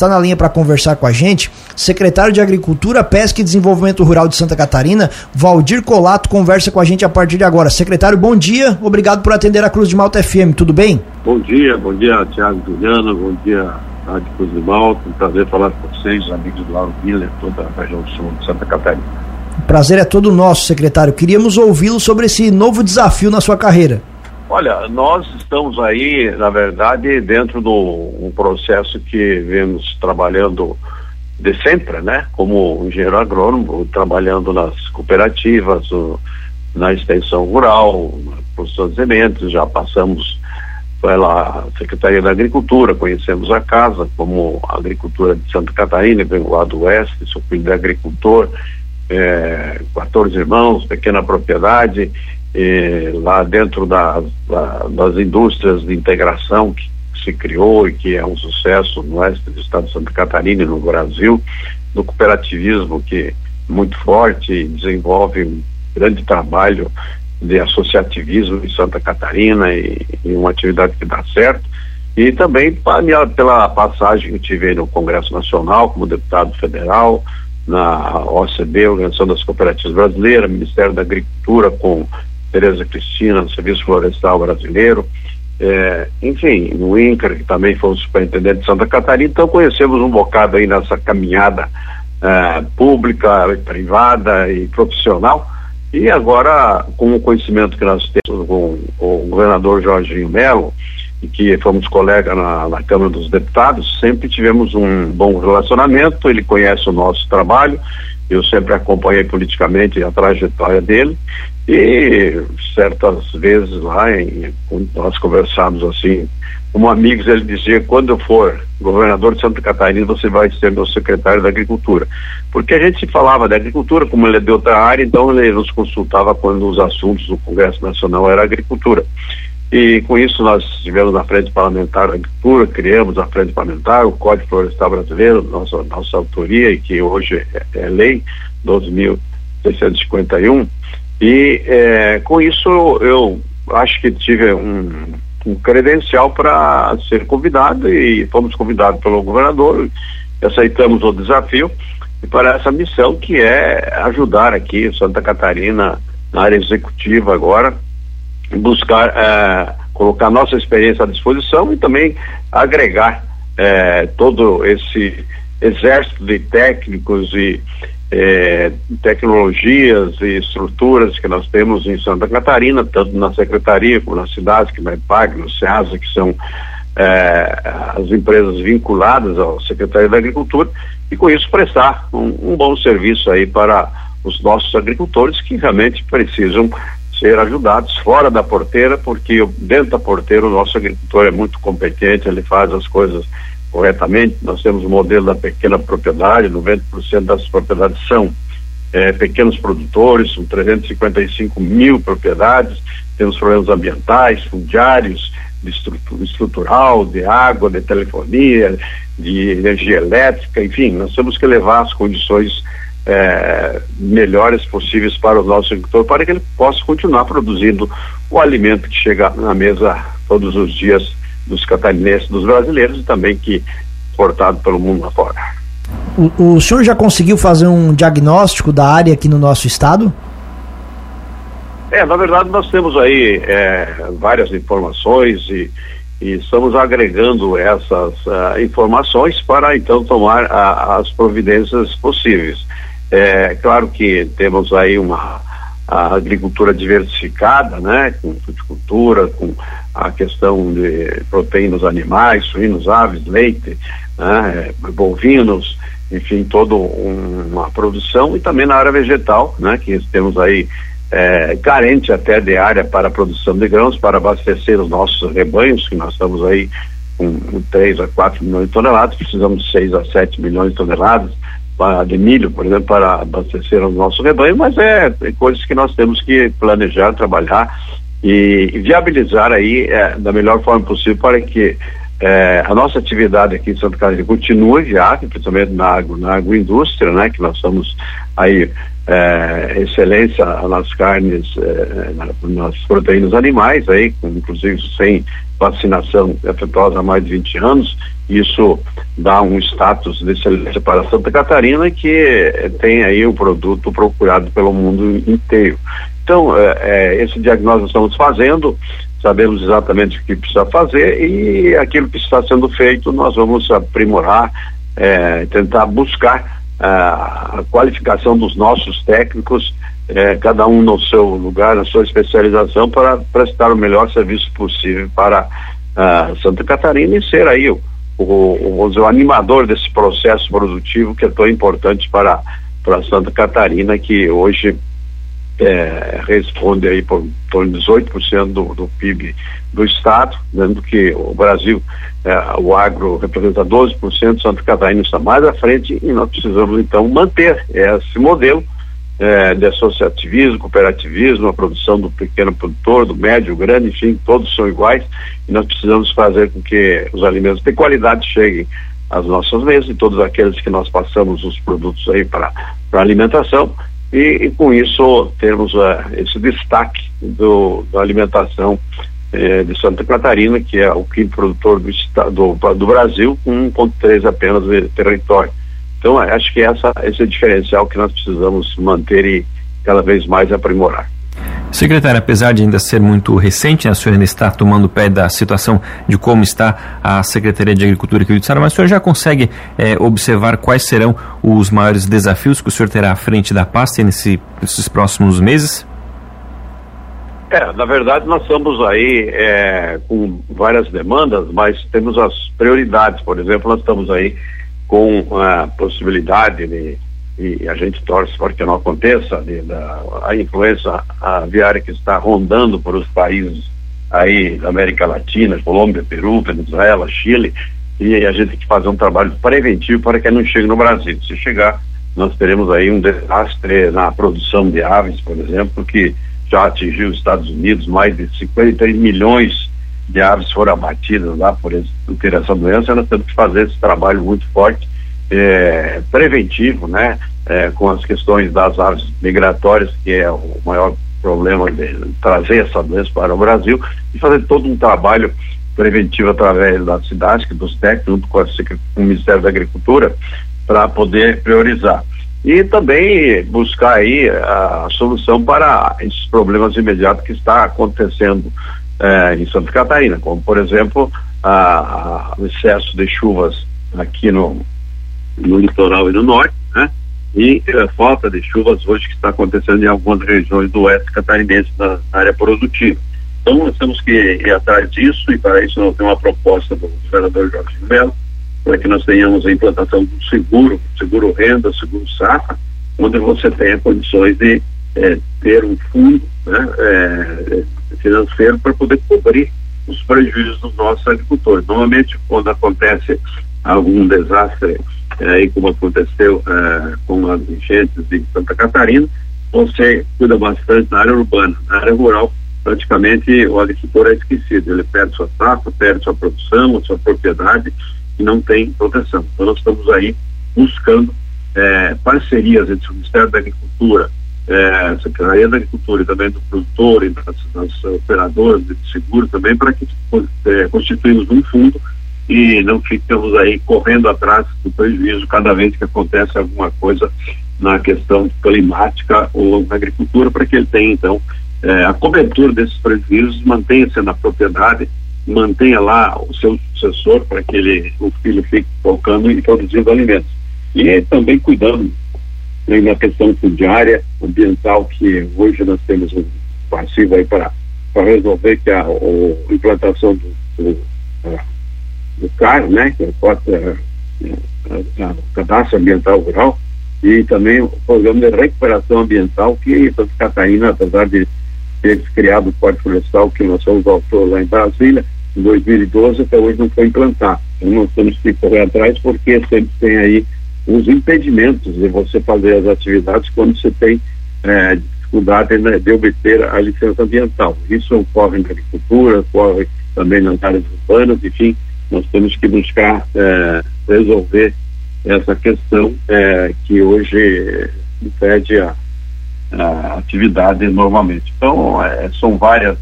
está na linha para conversar com a gente. Secretário de Agricultura, Pesca e Desenvolvimento Rural de Santa Catarina, Valdir Colato, conversa com a gente a partir de agora. Secretário, bom dia. Obrigado por atender a Cruz de Malta FM. Tudo bem? Bom dia, bom dia, Tiago Juliano. Bom dia, Rádio Cruz de Malta. Um prazer falar com vocês, amigos do Lauro Miller, toda a região sul de Santa Catarina. O prazer é todo nosso, secretário. Queríamos ouvi-lo sobre esse novo desafio na sua carreira. Olha, nós estamos aí, na verdade, dentro de um processo que vemos trabalhando de sempre, né? Como engenheiro agrônomo, trabalhando nas cooperativas, na extensão rural, produção de sementes, já passamos pela Secretaria da Agricultura, conhecemos a casa como Agricultura de Santa Catarina, venho lá do Oeste, sou filho de agricultor, é, 14 irmãos, pequena propriedade, lá dentro da, da, das indústrias de integração que se criou e que é um sucesso no oeste do estado de Santa Catarina e no Brasil, do cooperativismo que é muito forte desenvolve um grande trabalho de associativismo em Santa Catarina e, e uma atividade que dá certo. E também pela passagem que tive no Congresso Nacional como deputado federal, na OCB, Organização das Cooperativas Brasileiras, Ministério da Agricultura com Tereza Cristina, no Serviço Florestal Brasileiro, é, enfim, no INCRA, que também foi o superintendente de Santa Catarina, então conhecemos um bocado aí nessa caminhada é, pública, privada e profissional, e agora, com o conhecimento que nós temos com o governador Jorginho Melo, e que fomos colegas na, na, Câmara dos Deputados, sempre tivemos um bom relacionamento, ele conhece o nosso trabalho, eu sempre acompanhei politicamente a trajetória dele, e certas vezes lá, em, nós conversamos assim, como amigos, ele dizia, quando eu for governador de Santa Catarina, você vai ser meu secretário da Agricultura. Porque a gente falava da agricultura, como ele é de outra área, então ele nos consultava quando os assuntos do Congresso Nacional era agricultura. E com isso nós tivemos na Frente Parlamentar da Agricultura, criamos a Frente Parlamentar, o Código Florestal Brasileiro, nossa, nossa autoria, e que hoje é, é lei 12.651. E é, com isso eu acho que tive um, um credencial para ser convidado e fomos convidados pelo governador, aceitamos o desafio e para essa missão que é ajudar aqui Santa Catarina na área executiva agora, buscar é, colocar nossa experiência à disposição e também agregar é, todo esse exército de técnicos e é, tecnologias e estruturas que nós temos em Santa Catarina, tanto na secretaria como nas cidades, que na EPAG, no SEASA, que são as empresas vinculadas ao Secretaria da Agricultura, e com isso prestar um, um bom serviço aí para os nossos agricultores que realmente precisam ser ajudados fora da porteira, porque dentro da porteira o nosso agricultor é muito competente, ele faz as coisas corretamente. Nós temos o modelo da pequena propriedade, 90% das propriedades são é, pequenos produtores, são 355 mil propriedades, temos problemas ambientais, fundiários, de estrutura, estrutural, de água, de telefonia, de energia elétrica, enfim, nós temos que levar as condições é, melhores possíveis para o nosso agricultor, para que ele possa continuar produzindo o alimento que chega na mesa todos os dias dos catarinenses, dos brasileiros e também que exportado pelo mundo afora. O, o senhor já conseguiu fazer um diagnóstico da área aqui no nosso estado? É, na verdade nós temos aí é, várias informações e, e, estamos agregando essas uh, informações para então tomar a, as providências possíveis. É claro que temos aí uma agricultura diversificada, né, com fruticultura, com a questão de proteínas animais, suínos, aves, leite, né, bovinos, enfim, toda um, uma produção e também na área vegetal, né, que temos aí é, carente até de área para a produção de grãos, para abastecer os nossos rebanhos, que nós estamos aí com, com 3 a 4 milhões de toneladas, precisamos de 6 a 7 milhões de toneladas de milho, por exemplo, para abastecer o nosso rebanho, mas é, é coisas que nós temos que planejar, trabalhar e, e viabilizar aí é, da melhor forma possível para que é, a nossa atividade aqui em Santa Catarina continua já, principalmente na, agro, na agroindústria, né, que nós somos aí é, excelência nas carnes, é, nas proteínas animais, aí, inclusive sem vacinação efetuosa há mais de 20 anos, isso dá um status de excelência para Santa Catarina que tem aí o um produto procurado pelo mundo inteiro. Então, é, é, esse diagnóstico estamos fazendo, sabemos exatamente o que precisa fazer e aquilo que está sendo feito nós vamos aprimorar, é, tentar buscar a qualificação dos nossos técnicos, é, cada um no seu lugar, na sua especialização, para prestar o melhor serviço possível para Santa Catarina e ser aí o, o, o, o animador desse processo produtivo que é tão importante para, para Santa Catarina, que hoje é, responde aí por de 18% do, do PIB do Estado, dando que o Brasil, é, o agro representa 12%, Santa Catarina está mais à frente e nós precisamos então manter esse modelo é, de associativismo, cooperativismo, a produção do pequeno produtor, do médio, grande, enfim, todos são iguais e nós precisamos fazer com que os alimentos de qualidade cheguem às nossas mesas e todos aqueles que nós passamos os produtos aí para alimentação e, e com isso termos uh, esse destaque do, da alimentação eh, de Santa Catarina, que é o quinto produtor do, do, do Brasil, com 1,3 apenas de território. Então, acho que essa, esse é o diferencial que nós precisamos manter e cada vez mais aprimorar. Secretário, apesar de ainda ser muito recente, né, a senhora ainda está tomando pé da situação de como está a Secretaria de Agricultura aqui do Estado, mas o senhor já consegue é, observar quais serão os maiores desafios que o senhor terá à frente da pasta nesse, nesses próximos meses? É, na verdade nós estamos aí é, com várias demandas, mas temos as prioridades. Por exemplo, nós estamos aí com a possibilidade de e a gente torce para que não aconteça, de, da, a influência aviária que está rondando por os países aí da América Latina, Colômbia, Peru, Venezuela, Chile, e a gente tem que fazer um trabalho preventivo para que não chegue no Brasil. Se chegar, nós teremos aí um desastre na produção de aves, por exemplo, que já atingiu os Estados Unidos, mais de 53 milhões de aves foram abatidas lá por, esse, por ter essa doença, nós temos que fazer esse trabalho muito forte, é, preventivo, né? é, com as questões das aves migratórias, que é o maior problema de trazer essa doença para o Brasil, e fazer todo um trabalho preventivo através das cidades, dos técnicos, junto com, a, com o Ministério da Agricultura, para poder priorizar. E também buscar aí a, a, solução para esses problemas imediatos que está acontecendo eh, em Santa Catarina, como por exemplo a, a, o excesso de chuvas aqui no, no litoral e no norte, né? e a falta de chuvas hoje que está acontecendo em algumas regiões do oeste catarinense na área produtiva. Então nós temos que ir atrás disso e para isso nós temos uma proposta do governador Jorge Melo para que nós tenhamos a implantação do seguro, seguro renda, seguro safra, onde você tenha condições de é, ter um fundo né, é, financeiro para poder cobrir os prejuízos dos nossos agricultores. Normalmente quando acontece algum desastre aí como aconteceu é, com as enchentes de Santa Catarina, você cuida bastante na área urbana. Na área rural, praticamente o agricultor é esquecido. Ele perde sua safra, perde sua produção, sua propriedade e não tem proteção. Então nós estamos aí buscando é, parcerias entre o Ministério da Agricultura, é, a Secretaria da Agricultura e também do produtor e das, das operadoras de seguro também para que é, constituímos um fundo e não ficamos aí correndo atrás do prejuízo cada vez que acontece alguma coisa na questão climática ou na agricultura, para que ele tenha, então, eh, a cobertura desses prejuízos, mantenha-se na propriedade, mantenha lá o seu sucessor para que ele, o filho fique focando e produzindo alimentos. E também cuidando né, na questão fundiária, ambiental, que hoje nós temos um passivo aí para, para resolver que a, a implantação do, do do CAR, né, que é o Cadastro Ambiental Rural, e também o Programa de Recuperação Ambiental, que Santa Catarina, apesar de ter criado o Código Florestal, que nós somos autor lá em Brasília, em 2012, até hoje não foi implantado. Então nós temos que correr atrás, porque sempre tem aí os impedimentos de você fazer as atividades quando você tem é, dificuldade né, de obter a licença ambiental. Isso ocorre na agricultura, ocorre também nas áreas urbanas, enfim, nós temos que buscar é, resolver essa questão é, que hoje impede a, a atividade normalmente. Então, é, são várias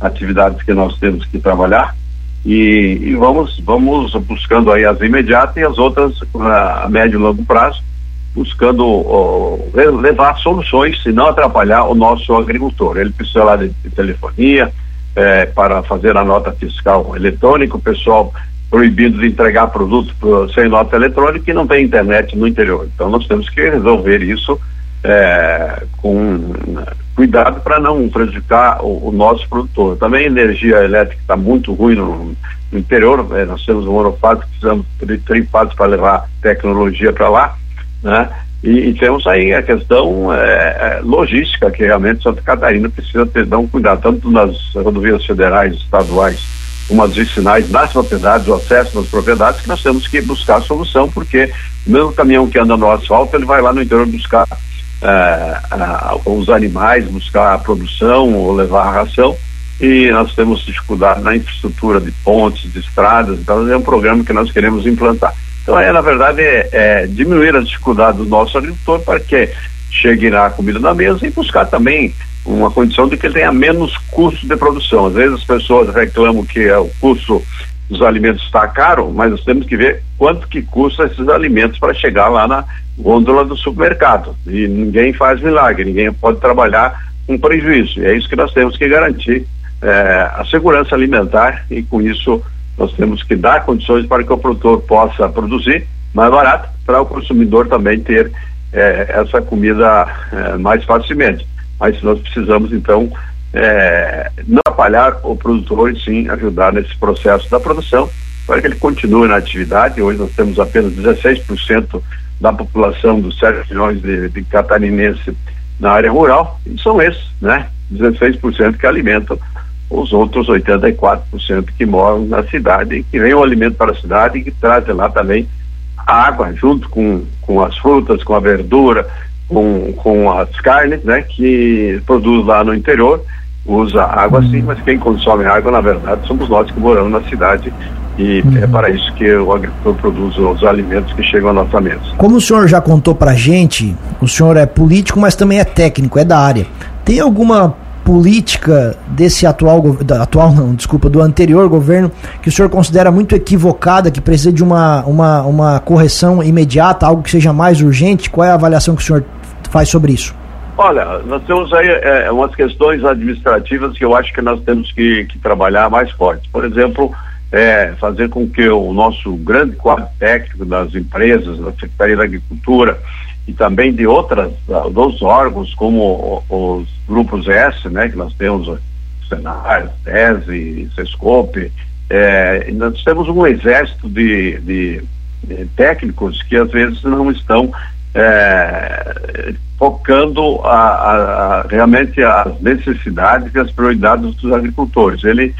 atividades que nós temos que trabalhar e, e, vamos vamos buscando aí as imediatas e as outras a médio e longo prazo, buscando levar soluções e não atrapalhar o nosso agricultor. Ele precisa lá de, de telefonia é, para fazer a nota fiscal eletrônica, o pessoal proibido de entregar produto sem nota eletrônica e não tem internet no interior. Então nós temos que resolver isso é, com cuidado para não prejudicar o, o, nosso produtor. Também a energia elétrica está muito ruim no, no interior, é, nós temos um monofásico, precisamos de trifásico para levar tecnologia para lá, né? E, e, temos aí a questão é, é, logística, que realmente Santa Catarina precisa ter, dar um cuidado, tanto nas rodovias federais, estaduais, como as vicinais, nas propriedades, o acesso nas propriedades, que nós temos que buscar a solução, porque o mesmo caminhão que anda no asfalto, ele vai lá no interior buscar é, os animais, buscar a produção ou levar a ração e nós temos dificuldade na infraestrutura de pontes, de estradas, então é um programa que nós queremos implantar. Então, é, na verdade, é, é diminuir as dificuldades do nosso agricultor para que chegue na comida na mesa e buscar também uma condição de que ele tenha menos custo de produção. Às vezes as pessoas reclamam que é o custo dos alimentos está caro, mas nós temos que ver quanto que custa esses alimentos para chegar lá na gôndola do supermercado. E ninguém faz milagre, ninguém pode trabalhar com prejuízo. E é isso que nós temos que garantir é, a segurança alimentar e com isso nós temos que dar condições para que o produtor possa produzir mais barato para o consumidor também ter é, essa comida é, mais facilmente. Mas nós precisamos então é, não atrapalhar o produtor e sim ajudar nesse processo da produção para que ele continue na atividade. Hoje nós temos apenas 16% da população dos 7 milhões de, de catarinenses na área rural, e são esses, né? 16% que alimentam os outros 84% que moram na cidade, que vem o alimento para a cidade e que trazem lá também a água, junto com, com as frutas, com a verdura, com, com as carnes, né? Que produz lá no interior, usa água sim, mas quem consome água, na verdade, somos nós que moramos na cidade e uhum. é para isso que o agricultor produz os alimentos que chegam à nossa mesa. Como o senhor já contou para gente, o senhor é político, mas também é técnico, é da área. Tem alguma política desse atual, atual não, desculpa, do anterior governo, que o senhor considera muito equivocada, que precisa de uma, uma, uma correção imediata, algo que seja mais urgente? Qual é a avaliação que o senhor faz sobre isso? Olha, nós temos aí é, umas questões administrativas que eu acho que nós temos que, que trabalhar mais forte. Por exemplo, é, fazer com que o nosso grande quadro técnico das empresas, da Secretaria da Agricultura, e também de outras, uh, dos órgãos, como os grupos S, né, que nós temos o Senar, TESE, Sescope, é, nós temos um exército de, de, de, técnicos que às vezes não estão é, focando a, a, a, realmente as necessidades e as prioridades dos agricultores. Ele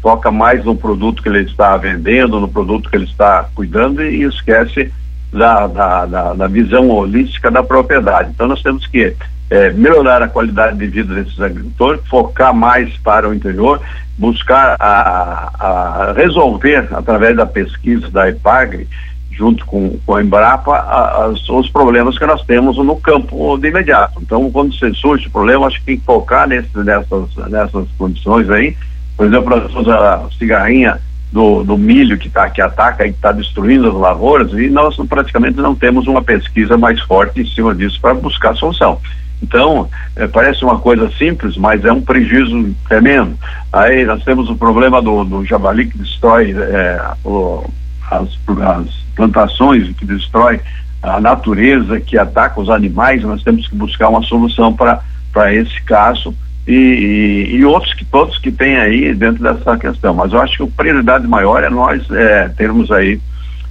foca mais no produto que ele está vendendo, no produto que ele está cuidando e esquece da, da, da, da visão holística da propriedade. Então nós temos que é, melhorar a qualidade de vida desses agricultores, focar mais para o interior, buscar a, a resolver através da pesquisa da EPAGRE, junto com, com a Embrapa, a, os problemas que nós temos no campo de imediato. Então, quando surge o problema, acho que tem que focar nesse, nessas, nessas condições aí. Por exemplo, a cigarrinha do, do milho que, tá, que ataca e está destruindo as lavouras e nós praticamente não temos uma pesquisa mais forte em cima disso para buscar solução. Então, é, parece uma coisa simples, mas é um prejuízo tremendo. Aí nós temos o problema do, do javali que destrói é, o, as, as plantações, que destrói a natureza, que ataca os animais. Nós temos que buscar uma solução para esse caso e, e, e, outros que todos que tem aí dentro dessa questão. Mas eu acho que a prioridade maior é nós é, termos aí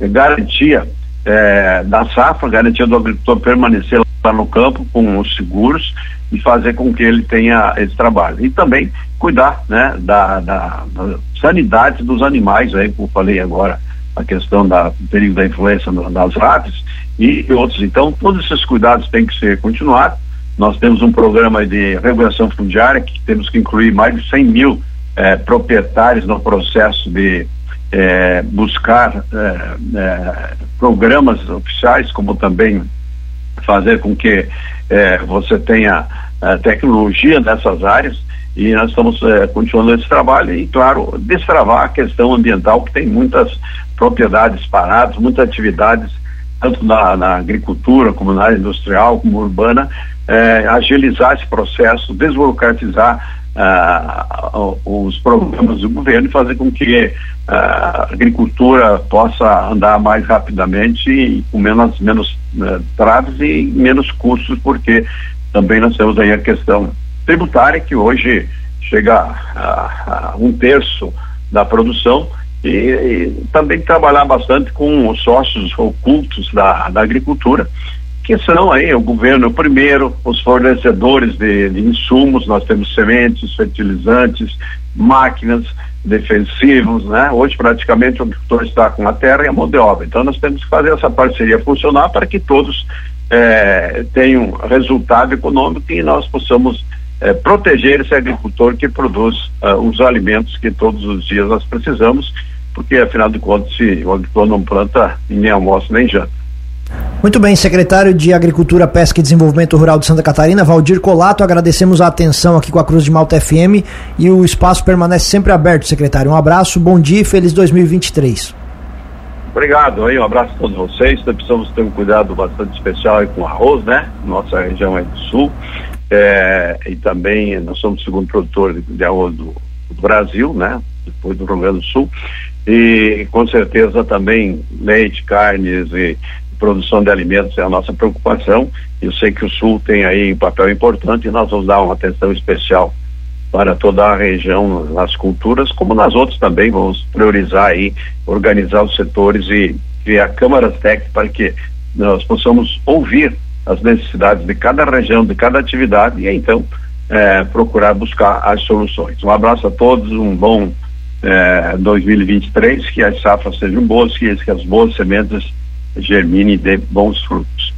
garantia é, da safra, garantia do agricultor permanecer lá no campo com os seguros e fazer com que ele tenha esse trabalho. E também cuidar né, da, da, da sanidade dos animais, aí, como falei agora, a questão da, do perigo da influenza das aves e outros. Então, todos esses cuidados têm que ser continuados nós temos um programa de regulação fundiária que temos que incluir mais de 100 mil eh, proprietários no processo de, é, buscar é, é, programas oficiais, como também fazer com que é, você tenha é, tecnologia nessas áreas. E nós estamos continuando esse trabalho e, claro, destravar a questão ambiental, que tem muitas propriedades paradas, muitas atividades, tanto na, na agricultura, como na área industrial, como urbana, é, agilizar esse processo, desburocratizar uh, os programas do governo e fazer com que a agricultura possa andar mais rapidamente e com menos, menos uh, traves e menos custos, porque também nós temos aí a questão tributária que hoje chega a, a um terço da produção e, e, também trabalhar bastante com os sócios ocultos da, da agricultura que são aí o governo primeiro, os fornecedores de, de insumos, nós temos sementes, fertilizantes, máquinas, defensivos, né? Hoje praticamente o agricultor está com a terra e a mão de obra. Então nós temos que fazer essa parceria funcionar para que todos eh, tenham resultado econômico e nós possamos eh, proteger esse agricultor que produz uh, os alimentos que todos os dias nós precisamos, porque afinal de contas se o agricultor não planta, nem almoça nem janta. Muito bem, secretário de Agricultura, Pesca e Desenvolvimento Rural de Santa Catarina, Valdir Colato, agradecemos a atenção aqui com a Cruz de Malta FM e o espaço permanece sempre aberto, secretário. Um abraço, bom dia e feliz 2023. Obrigado aí, um abraço a todos vocês. Nós precisamos ter um cuidado bastante especial com arroz, né? Nossa região é do sul. É, e também nós somos o segundo produtor de arroz do, do Brasil, né? Depois do Rio Grande do Sul. E com certeza também leite, carnes e produção de alimentos é a nossa preocupação. Eu sei que o Sul tem aí um papel importante e nós vamos dar uma atenção especial para toda a região nas culturas, como nas outras também, vamos priorizar aí, organizar os setores e criar câmaras técnicas para que nós possamos ouvir as necessidades de cada região, de cada atividade e então é, procurar buscar as soluções. Um abraço a todos, um bom é, 2023, que as safras sejam boas, que, que as boas sementes germine e dê bons frutos.